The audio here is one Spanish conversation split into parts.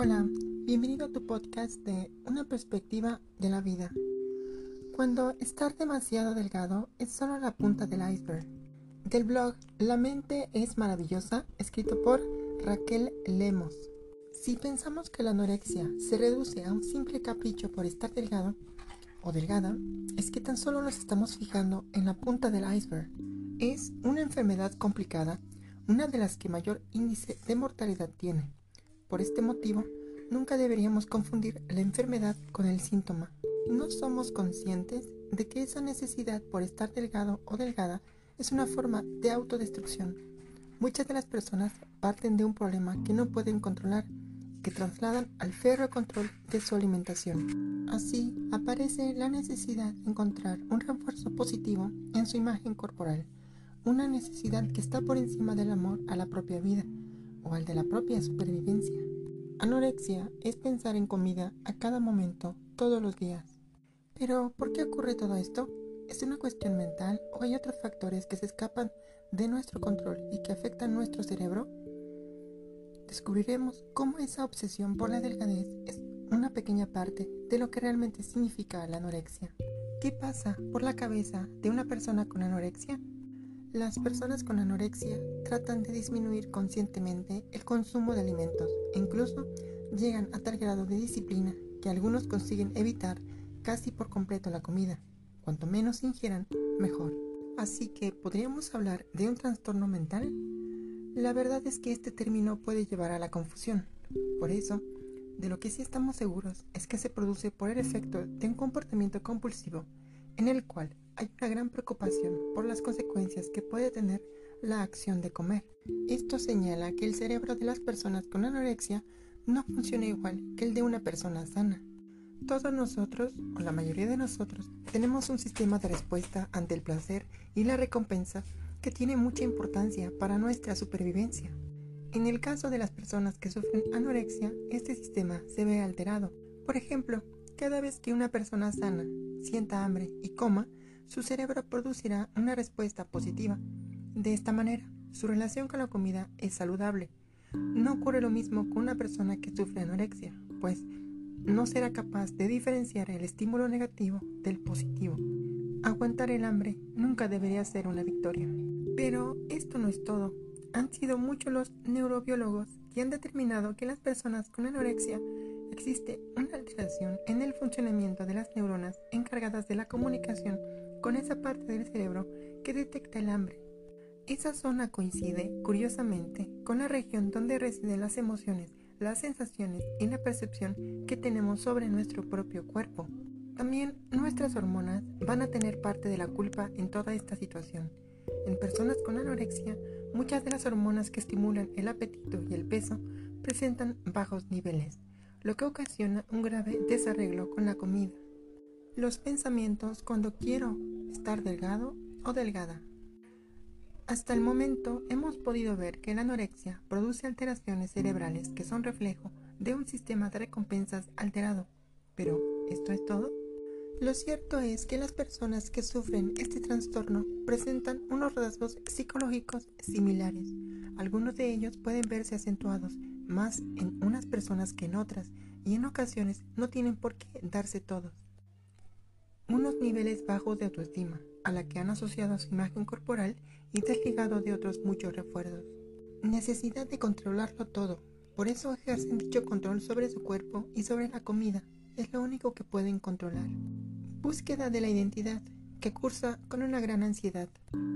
Hola, bienvenido a tu podcast de Una perspectiva de la vida. Cuando estar demasiado delgado es solo la punta del iceberg. Del blog La mente es maravillosa, escrito por Raquel Lemos. Si pensamos que la anorexia se reduce a un simple capricho por estar delgado o delgada, es que tan solo nos estamos fijando en la punta del iceberg. Es una enfermedad complicada, una de las que mayor índice de mortalidad tiene. Por este motivo, nunca deberíamos confundir la enfermedad con el síntoma. No somos conscientes de que esa necesidad por estar delgado o delgada es una forma de autodestrucción. Muchas de las personas parten de un problema que no pueden controlar, que trasladan al ferro control de su alimentación. Así aparece la necesidad de encontrar un refuerzo positivo en su imagen corporal, una necesidad que está por encima del amor a la propia vida o al de la propia supervivencia. Anorexia es pensar en comida a cada momento, todos los días. Pero, ¿por qué ocurre todo esto? ¿Es una cuestión mental o hay otros factores que se escapan de nuestro control y que afectan nuestro cerebro? Descubriremos cómo esa obsesión por la delgadez es una pequeña parte de lo que realmente significa la anorexia. ¿Qué pasa por la cabeza de una persona con anorexia? Las personas con anorexia tratan de disminuir conscientemente el consumo de alimentos e incluso llegan a tal grado de disciplina que algunos consiguen evitar casi por completo la comida. Cuanto menos ingieran, mejor. Así que, ¿podríamos hablar de un trastorno mental? La verdad es que este término puede llevar a la confusión. Por eso, de lo que sí estamos seguros es que se produce por el efecto de un comportamiento compulsivo en el cual hay una gran preocupación por las consecuencias que puede tener la acción de comer. Esto señala que el cerebro de las personas con anorexia no funciona igual que el de una persona sana. Todos nosotros, o la mayoría de nosotros, tenemos un sistema de respuesta ante el placer y la recompensa que tiene mucha importancia para nuestra supervivencia. En el caso de las personas que sufren anorexia, este sistema se ve alterado. Por ejemplo, cada vez que una persona sana sienta hambre y coma, su cerebro producirá una respuesta positiva. De esta manera, su relación con la comida es saludable. No ocurre lo mismo con una persona que sufre anorexia, pues no será capaz de diferenciar el estímulo negativo del positivo. Aguantar el hambre nunca debería ser una victoria. Pero esto no es todo. Han sido muchos los neurobiólogos que han determinado que las personas con anorexia existe una alteración en el funcionamiento de las neuronas encargadas de la comunicación con esa parte del cerebro que detecta el hambre. Esa zona coincide, curiosamente, con la región donde residen las emociones, las sensaciones y la percepción que tenemos sobre nuestro propio cuerpo. También nuestras hormonas van a tener parte de la culpa en toda esta situación. En personas con anorexia, muchas de las hormonas que estimulan el apetito y el peso presentan bajos niveles, lo que ocasiona un grave desarreglo con la comida los pensamientos cuando quiero estar delgado o delgada. Hasta el momento hemos podido ver que la anorexia produce alteraciones cerebrales que son reflejo de un sistema de recompensas alterado. Pero, ¿esto es todo? Lo cierto es que las personas que sufren este trastorno presentan unos rasgos psicológicos similares. Algunos de ellos pueden verse acentuados más en unas personas que en otras y en ocasiones no tienen por qué darse todos unos niveles bajos de autoestima, a la que han asociado su imagen corporal y desligado de otros muchos recuerdos. Necesidad de controlarlo todo, por eso ejercen dicho control sobre su cuerpo y sobre la comida, es lo único que pueden controlar. Búsqueda de la identidad, que cursa con una gran ansiedad,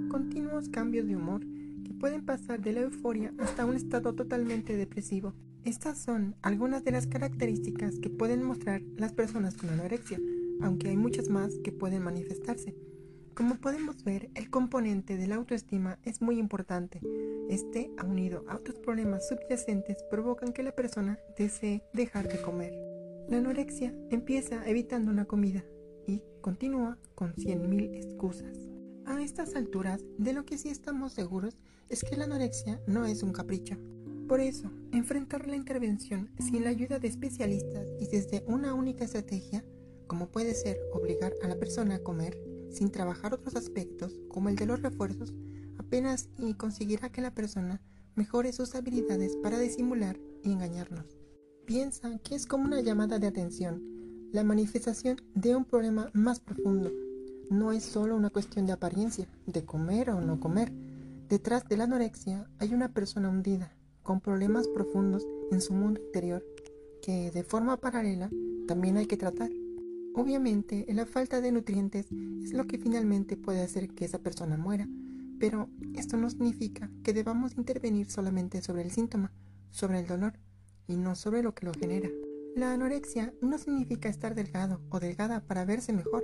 continuos cambios de humor que pueden pasar de la euforia hasta un estado totalmente depresivo. Estas son algunas de las características que pueden mostrar las personas con anorexia, aunque hay muchas más que pueden manifestarse. Como podemos ver, el componente de la autoestima es muy importante. Este, unido a otros problemas subyacentes, provocan que la persona desee dejar de comer. La anorexia empieza evitando una comida y continúa con 100.000 excusas. A estas alturas, de lo que sí estamos seguros es que la anorexia no es un capricho. Por eso, enfrentar la intervención sin la ayuda de especialistas y desde una única estrategia como puede ser obligar a la persona a comer sin trabajar otros aspectos como el de los refuerzos, apenas y conseguirá que la persona mejore sus habilidades para disimular y engañarnos. Piensa que es como una llamada de atención, la manifestación de un problema más profundo. No es solo una cuestión de apariencia, de comer o no comer. Detrás de la anorexia hay una persona hundida, con problemas profundos en su mundo interior, que de forma paralela también hay que tratar. Obviamente, la falta de nutrientes es lo que finalmente puede hacer que esa persona muera, pero esto no significa que debamos intervenir solamente sobre el síntoma, sobre el dolor, y no sobre lo que lo genera. La anorexia no significa estar delgado o delgada para verse mejor.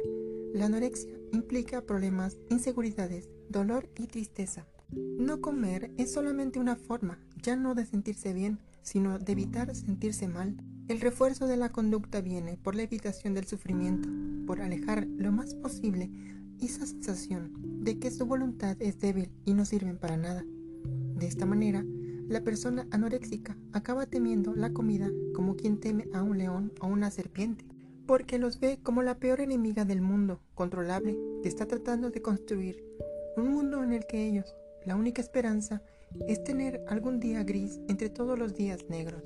La anorexia implica problemas, inseguridades, dolor y tristeza. No comer es solamente una forma, ya no de sentirse bien, sino de evitar sentirse mal. El refuerzo de la conducta viene por la evitación del sufrimiento, por alejar lo más posible esa sensación de que su voluntad es débil y no sirven para nada. De esta manera, la persona anoréxica acaba temiendo la comida como quien teme a un león o una serpiente, porque los ve como la peor enemiga del mundo controlable que está tratando de construir, un mundo en el que ellos, la única esperanza, es tener algún día gris entre todos los días negros.